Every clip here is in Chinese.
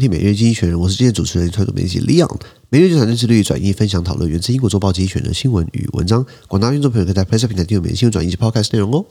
听每日经济学人，我是今天主持人、团队编辑 Leon。每日就产生致力于转译、分享、讨论源自英国周报经济学人的新闻与文章。广大听众朋友可以在 Plus 平台订阅每日新闻转译及 Podcast 内容哦。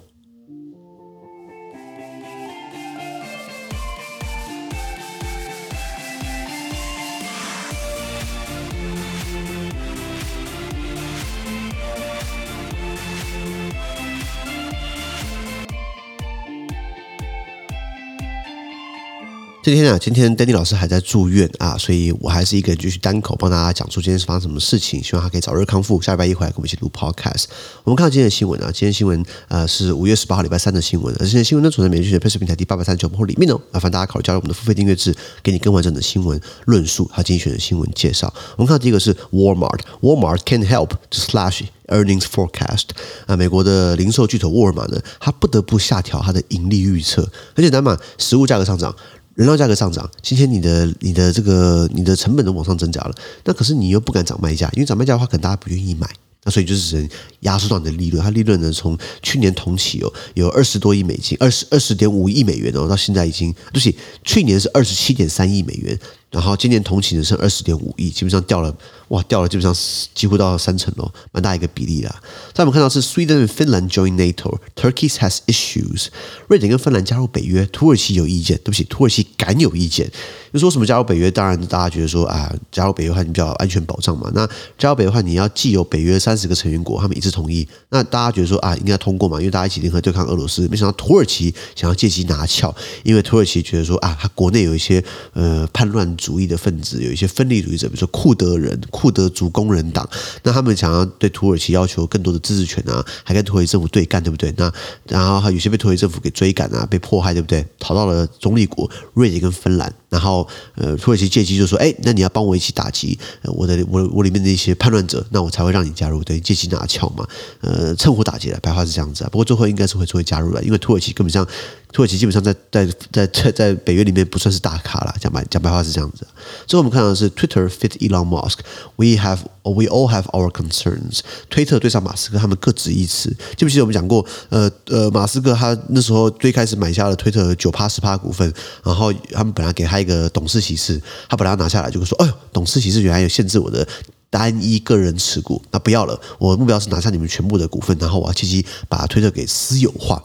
今天啊，今天 Danny 老师还在住院啊，所以我还是一个人继续单口帮大家讲述今天是发生什么事情，希望他可以早日康复。下礼拜一回来跟我们一起录 Podcast。我们看到今天的新闻啊，今天新闻呃是五月十八号礼拜三的新闻，而今天新闻呢存在每日学 PressPlay 平台第八百三十九号里面哦。麻烦大家考虑加入我们的付费订阅制，给你更完整的新闻论述还有经济学的新闻介绍。我们看到第一个是 Walmart，Walmart can help to slash earnings forecast 啊，美国的零售巨头沃尔玛呢，它不得不下调它的盈利预测。很简单嘛，食物价格上涨。人料价格上涨，今天你的你的这个你的成本都往上增加了，那可是你又不敢涨卖价，因为涨卖价的话，可能大家不愿意买，那所以就是压缩到你的利润。它利润呢，从去年同期哦有二十多亿美金，二十二十点五亿美元哦，到现在已经对不起，去年是二十七点三亿美元。然后今年同期只剩二十点五亿，基本上掉了，哇，掉了基本上几乎到三成喽，蛮大一个比例啦。再我们看到是 Sweden and Finland join NATO，Turkey has issues。瑞典跟芬兰加入北约，土耳其有意见，对不起，土耳其敢有意见。就说什么加入北约？当然大家觉得说啊，加入北约的话你比较安全保障嘛。那加入北约的话，你要既有北约三十个成员国，他们一致同意，那大家觉得说啊，应该通过嘛？因为大家一起联合对抗俄罗斯。没想到土耳其想要借机拿翘，因为土耳其觉得说啊，他国内有一些呃叛乱。主义的分子有一些分离主义者，比如说库德人、库德族工人党，那他们想要对土耳其要求更多的自治权啊，还跟土耳其政府对干，对不对？那然后还有些被土耳其政府给追赶啊，被迫害，对不对？逃到了中立国瑞典跟芬兰，然后呃，土耳其借机就说：“哎，那你要帮我一起打击我的我我里面的一些叛乱者，那我才会让你加入。”等于，借机拿撬嘛，呃，趁火打劫了，白话是这样子啊。不过最后应该是会会加入了，因为土耳其根本上。土耳其基本上在在在在北约里面不算是大咖了，讲白讲白话是这样子。最后我们看到的是 Twitter fit Elon Musk，we have we all have our concerns。推特对上马斯克，他们各执一词。记不记得我们讲过？呃呃，马斯克他那时候最开始买下了推特九趴十趴股份，然后他们本来给他一个董事席次，他本来要拿下来，就会说：“哎呦，董事席次原来有限制我的单一个人持股，那不要了，我的目标是拿下你们全部的股份，然后我要积极把它推特给私有化。”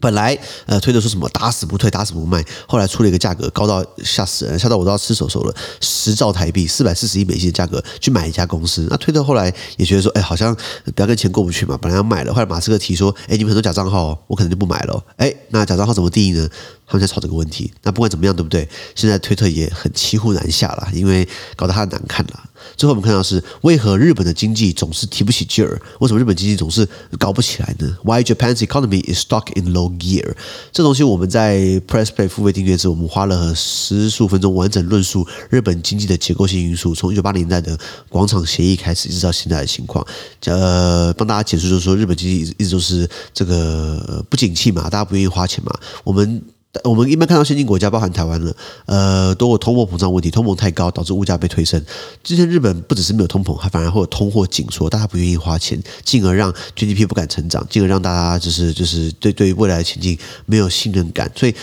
本来呃推特说什么打死不退打死不卖，后来出了一个价格高到吓死人，吓到我都要吃手手了，十兆台币四百四十亿美金的价格去买一家公司。那推特后来也觉得说，哎，好像不要跟钱过不去嘛，本来要卖了，后来马斯克提说，哎，你们很多假账号，我可能就不买了。哎，那假账号怎么定义呢？他们在吵这个问题。那不管怎么样，对不对？现在推特也很骑虎难下了，因为搞得他很难看了。最后我们看到是为何日本的经济总是提不起劲儿？为什么日本经济总是搞不起来呢？Why Japan's economy is stuck in low gear？这东西我们在 PressPlay 付费订阅制，我们花了十数分钟完整论述日本经济的结构性因素，从一九八零年代的广场协议开始，一直到现在的情况。呃，帮大家解释就是说，日本经济一直都是这个不景气嘛，大家不愿意花钱嘛，我们。我们一般看到先进国家，包含台湾了，呃，都有通货膨胀问题，通膨太高导致物价被推升。之前日本不只是没有通膨，还反而会有通货紧缩，大家不愿意花钱，进而让 GDP 不敢成长，进而让大家就是就是对对于未来的前景没有信任感，所以。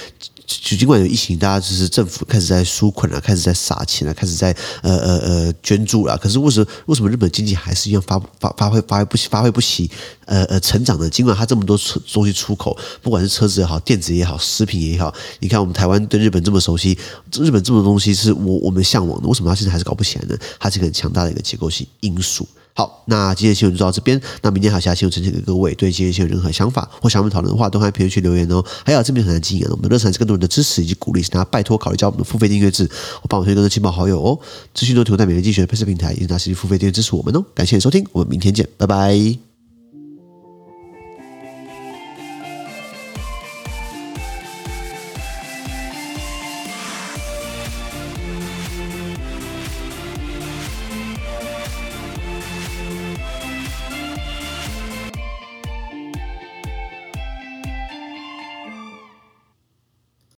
就尽管有疫情，大家就是政府开始在纾困了，开始在撒钱了，开始在呃呃呃捐助了。可是为什么为什么日本经济还是一样发发发挥发挥不起发挥不起呃呃成长的？尽管它这么多出东西出口，不管是车子也好，电子也好，食品也好，你看我们台湾对日本这么熟悉，日本这么多东西是我我们向往的，为什么它现在还是搞不起来呢？它是一个很强大的一个结构性因素。好，那今天的新闻就到这边。那明天还有其他新闻呈现给各位。对今天新闻任何想法或想我们讨论的话，都欢迎评论区留言哦。还有这边很难经营，我们的热忱是更多人的支持以及鼓励，请大家拜托考虑加入我们的付费订阅制，我帮我推更多亲朋好友哦。资讯都提供在每日精选的拍摄平台，也请大家持续付费订阅支持我们哦。感谢收听，我们明天见，拜拜。